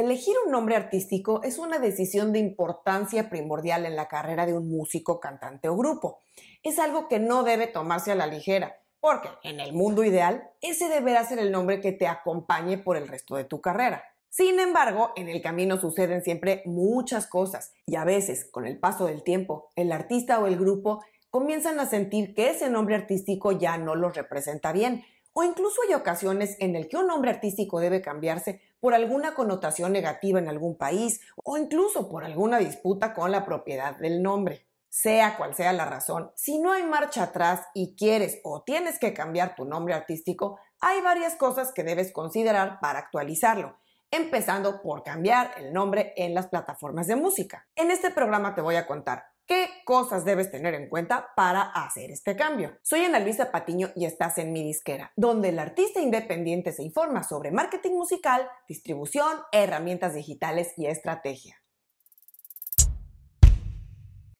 Elegir un nombre artístico es una decisión de importancia primordial en la carrera de un músico, cantante o grupo. Es algo que no debe tomarse a la ligera, porque en el mundo ideal ese deberá ser el nombre que te acompañe por el resto de tu carrera. Sin embargo, en el camino suceden siempre muchas cosas y a veces, con el paso del tiempo, el artista o el grupo comienzan a sentir que ese nombre artístico ya no los representa bien, o incluso hay ocasiones en el que un nombre artístico debe cambiarse por alguna connotación negativa en algún país o incluso por alguna disputa con la propiedad del nombre. Sea cual sea la razón, si no hay marcha atrás y quieres o tienes que cambiar tu nombre artístico, hay varias cosas que debes considerar para actualizarlo, empezando por cambiar el nombre en las plataformas de música. En este programa te voy a contar ¿Qué cosas debes tener en cuenta para hacer este cambio? Soy Ana Luisa Patiño y estás en mi disquera, donde el artista independiente se informa sobre marketing musical, distribución, herramientas digitales y estrategia.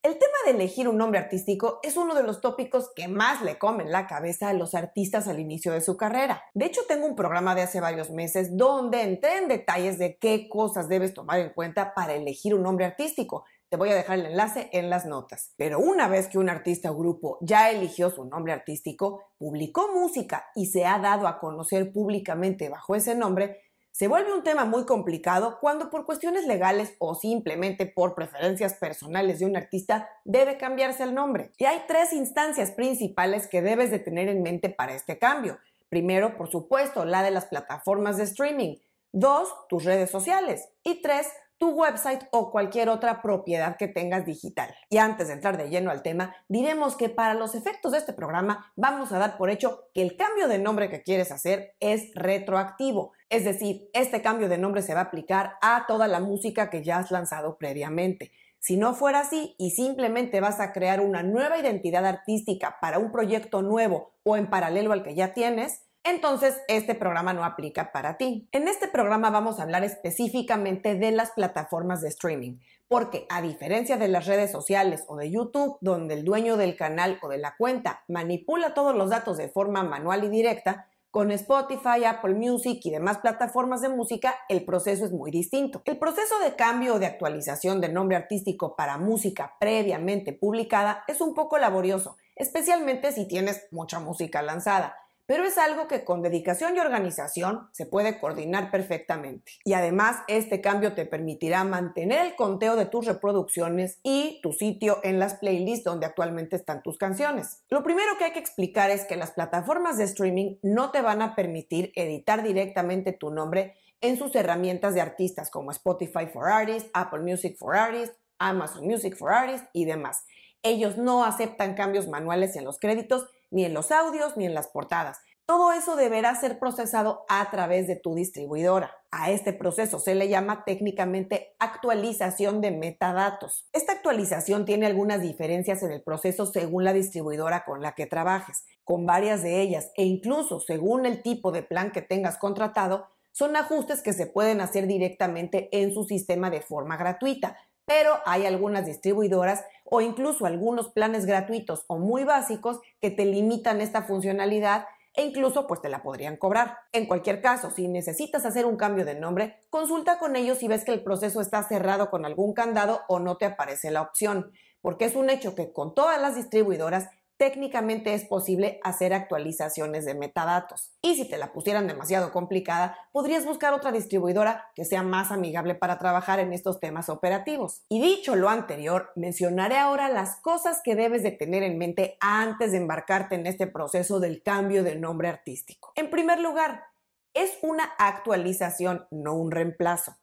El tema de elegir un nombre artístico es uno de los tópicos que más le comen la cabeza a los artistas al inicio de su carrera. De hecho, tengo un programa de hace varios meses donde entré en detalles de qué cosas debes tomar en cuenta para elegir un nombre artístico, te voy a dejar el enlace en las notas. Pero una vez que un artista o grupo ya eligió su nombre artístico, publicó música y se ha dado a conocer públicamente bajo ese nombre, se vuelve un tema muy complicado cuando por cuestiones legales o simplemente por preferencias personales de un artista debe cambiarse el nombre. Y hay tres instancias principales que debes de tener en mente para este cambio. Primero, por supuesto, la de las plataformas de streaming. Dos, tus redes sociales. Y tres, tu website o cualquier otra propiedad que tengas digital. Y antes de entrar de lleno al tema, diremos que para los efectos de este programa vamos a dar por hecho que el cambio de nombre que quieres hacer es retroactivo. Es decir, este cambio de nombre se va a aplicar a toda la música que ya has lanzado previamente. Si no fuera así y simplemente vas a crear una nueva identidad artística para un proyecto nuevo o en paralelo al que ya tienes, entonces este programa no aplica para ti. En este programa vamos a hablar específicamente de las plataformas de streaming, porque a diferencia de las redes sociales o de YouTube, donde el dueño del canal o de la cuenta manipula todos los datos de forma manual y directa, con Spotify, Apple Music y demás plataformas de música, el proceso es muy distinto. El proceso de cambio o de actualización de nombre artístico para música previamente publicada es un poco laborioso, especialmente si tienes mucha música lanzada pero es algo que con dedicación y organización se puede coordinar perfectamente. Y además, este cambio te permitirá mantener el conteo de tus reproducciones y tu sitio en las playlists donde actualmente están tus canciones. Lo primero que hay que explicar es que las plataformas de streaming no te van a permitir editar directamente tu nombre en sus herramientas de artistas como Spotify for Artists, Apple Music for Artists, Amazon Music for Artists y demás. Ellos no aceptan cambios manuales en los créditos ni en los audios, ni en las portadas. Todo eso deberá ser procesado a través de tu distribuidora. A este proceso se le llama técnicamente actualización de metadatos. Esta actualización tiene algunas diferencias en el proceso según la distribuidora con la que trabajes. Con varias de ellas e incluso según el tipo de plan que tengas contratado, son ajustes que se pueden hacer directamente en su sistema de forma gratuita, pero hay algunas distribuidoras o incluso algunos planes gratuitos o muy básicos que te limitan esta funcionalidad e incluso pues te la podrían cobrar. En cualquier caso, si necesitas hacer un cambio de nombre, consulta con ellos si ves que el proceso está cerrado con algún candado o no te aparece la opción, porque es un hecho que con todas las distribuidoras técnicamente es posible hacer actualizaciones de metadatos. Y si te la pusieran demasiado complicada, podrías buscar otra distribuidora que sea más amigable para trabajar en estos temas operativos. Y dicho lo anterior, mencionaré ahora las cosas que debes de tener en mente antes de embarcarte en este proceso del cambio de nombre artístico. En primer lugar, es una actualización, no un reemplazo.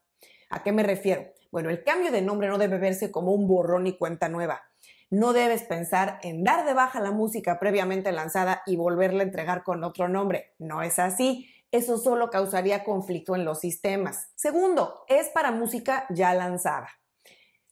¿A qué me refiero? Bueno, el cambio de nombre no debe verse como un borrón y cuenta nueva. No debes pensar en dar de baja la música previamente lanzada y volverla a entregar con otro nombre. No es así. Eso solo causaría conflicto en los sistemas. Segundo, es para música ya lanzada.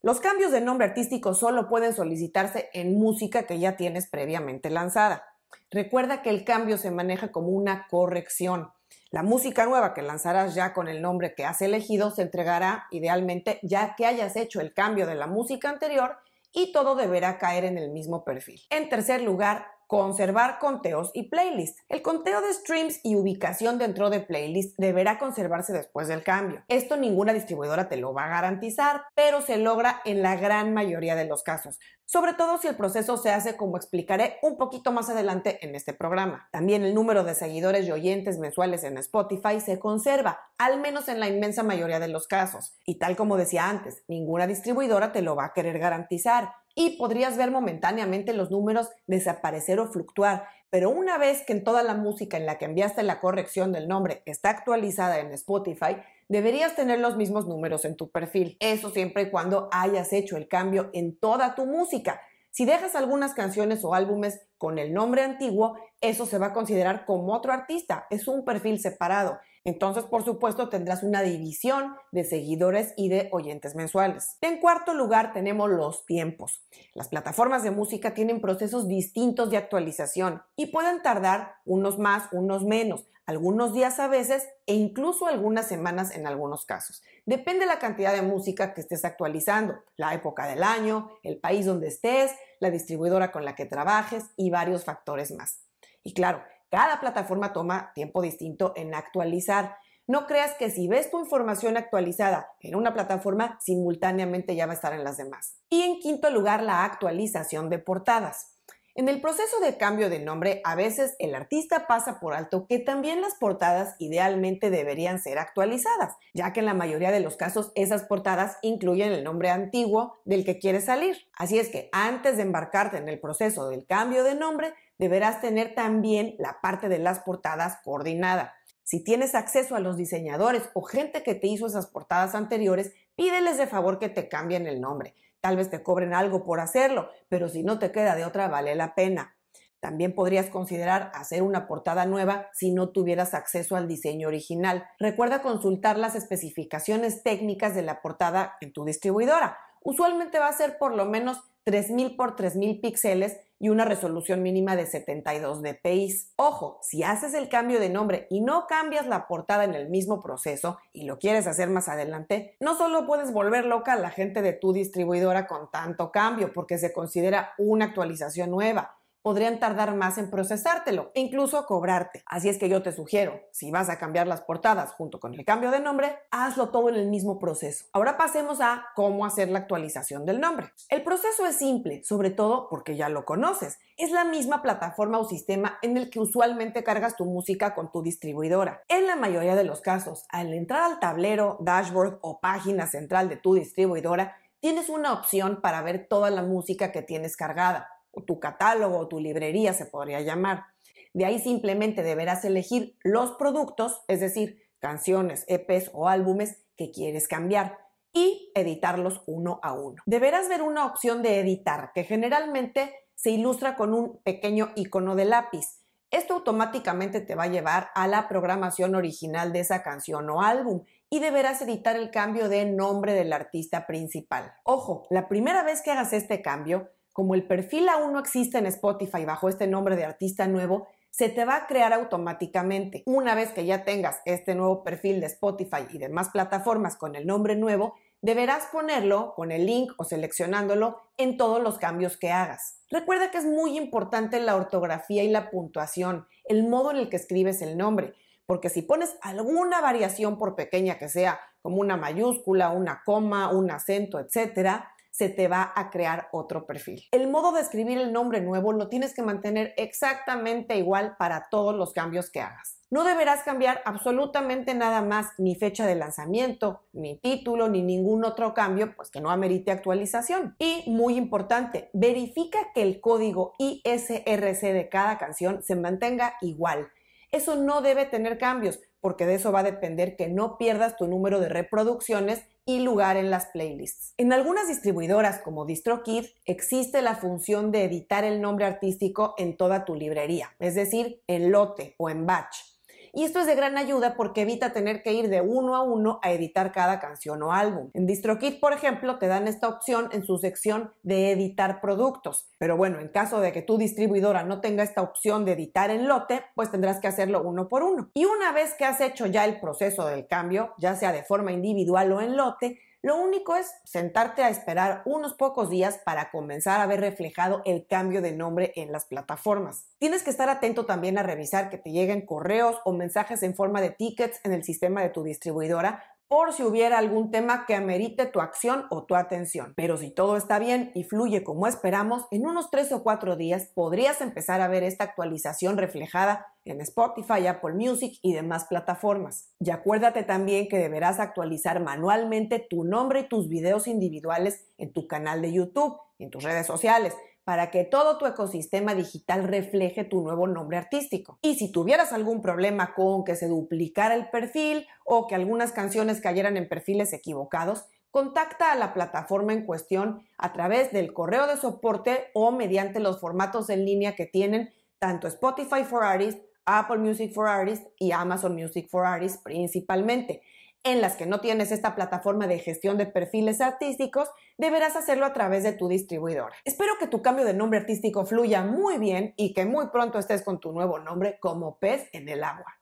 Los cambios de nombre artístico solo pueden solicitarse en música que ya tienes previamente lanzada. Recuerda que el cambio se maneja como una corrección. La música nueva que lanzarás ya con el nombre que has elegido se entregará idealmente ya que hayas hecho el cambio de la música anterior y todo deberá caer en el mismo perfil. En tercer lugar, conservar conteos y playlists. El conteo de streams y ubicación dentro de playlists deberá conservarse después del cambio. Esto ninguna distribuidora te lo va a garantizar, pero se logra en la gran mayoría de los casos, sobre todo si el proceso se hace como explicaré un poquito más adelante en este programa. También el número de seguidores y oyentes mensuales en Spotify se conserva, al menos en la inmensa mayoría de los casos. Y tal como decía antes, ninguna distribuidora te lo va a querer garantizar y podrías ver momentáneamente los números desaparecer o fluctuar, pero una vez que en toda la música en la que enviaste la corrección del nombre está actualizada en Spotify, deberías tener los mismos números en tu perfil. Eso siempre y cuando hayas hecho el cambio en toda tu música. Si dejas algunas canciones o álbumes con el nombre antiguo, eso se va a considerar como otro artista, es un perfil separado. Entonces, por supuesto, tendrás una división de seguidores y de oyentes mensuales. En cuarto lugar, tenemos los tiempos. Las plataformas de música tienen procesos distintos de actualización y pueden tardar unos más, unos menos, algunos días a veces e incluso algunas semanas en algunos casos. Depende de la cantidad de música que estés actualizando, la época del año, el país donde estés, la distribuidora con la que trabajes y varios factores más. Y claro, cada plataforma toma tiempo distinto en actualizar. No creas que si ves tu información actualizada en una plataforma, simultáneamente ya va a estar en las demás. Y en quinto lugar, la actualización de portadas. En el proceso de cambio de nombre, a veces el artista pasa por alto que también las portadas idealmente deberían ser actualizadas, ya que en la mayoría de los casos esas portadas incluyen el nombre antiguo del que quieres salir. Así es que antes de embarcarte en el proceso del cambio de nombre, deberás tener también la parte de las portadas coordinada. Si tienes acceso a los diseñadores o gente que te hizo esas portadas anteriores, pídeles de favor que te cambien el nombre. Tal vez te cobren algo por hacerlo, pero si no te queda de otra, vale la pena. También podrías considerar hacer una portada nueva si no tuvieras acceso al diseño original. Recuerda consultar las especificaciones técnicas de la portada en tu distribuidora. Usualmente va a ser por lo menos 3000 por 3000 píxeles y una resolución mínima de 72 dpi. Ojo, si haces el cambio de nombre y no cambias la portada en el mismo proceso y lo quieres hacer más adelante, no solo puedes volver loca a la gente de tu distribuidora con tanto cambio porque se considera una actualización nueva, podrían tardar más en procesártelo e incluso cobrarte. Así es que yo te sugiero, si vas a cambiar las portadas junto con el cambio de nombre, hazlo todo en el mismo proceso. Ahora pasemos a cómo hacer la actualización del nombre. El proceso es simple, sobre todo porque ya lo conoces. Es la misma plataforma o sistema en el que usualmente cargas tu música con tu distribuidora. En la mayoría de los casos, al entrar al tablero, dashboard o página central de tu distribuidora, tienes una opción para ver toda la música que tienes cargada tu catálogo o tu librería se podría llamar. De ahí simplemente deberás elegir los productos, es decir, canciones, EPs o álbumes que quieres cambiar y editarlos uno a uno. Deberás ver una opción de editar que generalmente se ilustra con un pequeño icono de lápiz. Esto automáticamente te va a llevar a la programación original de esa canción o álbum y deberás editar el cambio de nombre del artista principal. Ojo, la primera vez que hagas este cambio, como el perfil aún no existe en Spotify bajo este nombre de artista nuevo, se te va a crear automáticamente. Una vez que ya tengas este nuevo perfil de Spotify y demás plataformas con el nombre nuevo, deberás ponerlo con el link o seleccionándolo en todos los cambios que hagas. Recuerda que es muy importante la ortografía y la puntuación, el modo en el que escribes el nombre, porque si pones alguna variación por pequeña que sea, como una mayúscula, una coma, un acento, etcétera, se te va a crear otro perfil. El modo de escribir el nombre nuevo lo tienes que mantener exactamente igual para todos los cambios que hagas. No deberás cambiar absolutamente nada más, ni fecha de lanzamiento, ni título, ni ningún otro cambio, pues que no amerite actualización. Y muy importante, verifica que el código ISRC de cada canción se mantenga igual. Eso no debe tener cambios, porque de eso va a depender que no pierdas tu número de reproducciones y lugar en las playlists. En algunas distribuidoras como DistroKid existe la función de editar el nombre artístico en toda tu librería, es decir, en lote o en batch. Y esto es de gran ayuda porque evita tener que ir de uno a uno a editar cada canción o álbum. En DistroKid, por ejemplo, te dan esta opción en su sección de editar productos. Pero bueno, en caso de que tu distribuidora no tenga esta opción de editar en lote, pues tendrás que hacerlo uno por uno. Y una vez que has hecho ya el proceso del cambio, ya sea de forma individual o en lote, Lo único es sentarte a esperar unos pocos días para comenzar a ver reflejado el cambio de nombre en las plataformas. Tienes que estar atento también a revisar que te lleguen correos o mensajes en forma de tickets en el sistema de tu distribuidora por si hubiera algún tema que amerite tu acción o tu atención. Pero si todo está bien y fluye como esperamos, en unos tres o cuatro días podrías empezar a ver esta actualización reflejada en Spotify, Apple Music y demás plataformas. Y acuérdate también que deberás actualizar manualmente tu nombre y tus videos individuales en tu canal de YouTube, en tus redes sociales, para que todo tu ecosistema digital refleje tu nuevo nombre artístico. Y si tuvieras algún problema con que se duplicara el perfil o que algunas canciones cayeran en perfiles equivocados, contacta a la plataforma en cuestión a través del correo de soporte o mediante los formatos en línea que tienen tanto Spotify for Artists, Apple Music for Artists y Amazon Music for Artists principalmente en las que no tienes esta plataforma de gestión de perfiles artísticos, deberás hacerlo a través de tu distribuidora. Espero que tu cambio de nombre artístico fluya muy bien y que muy pronto estés con tu nuevo nombre como pez en el agua.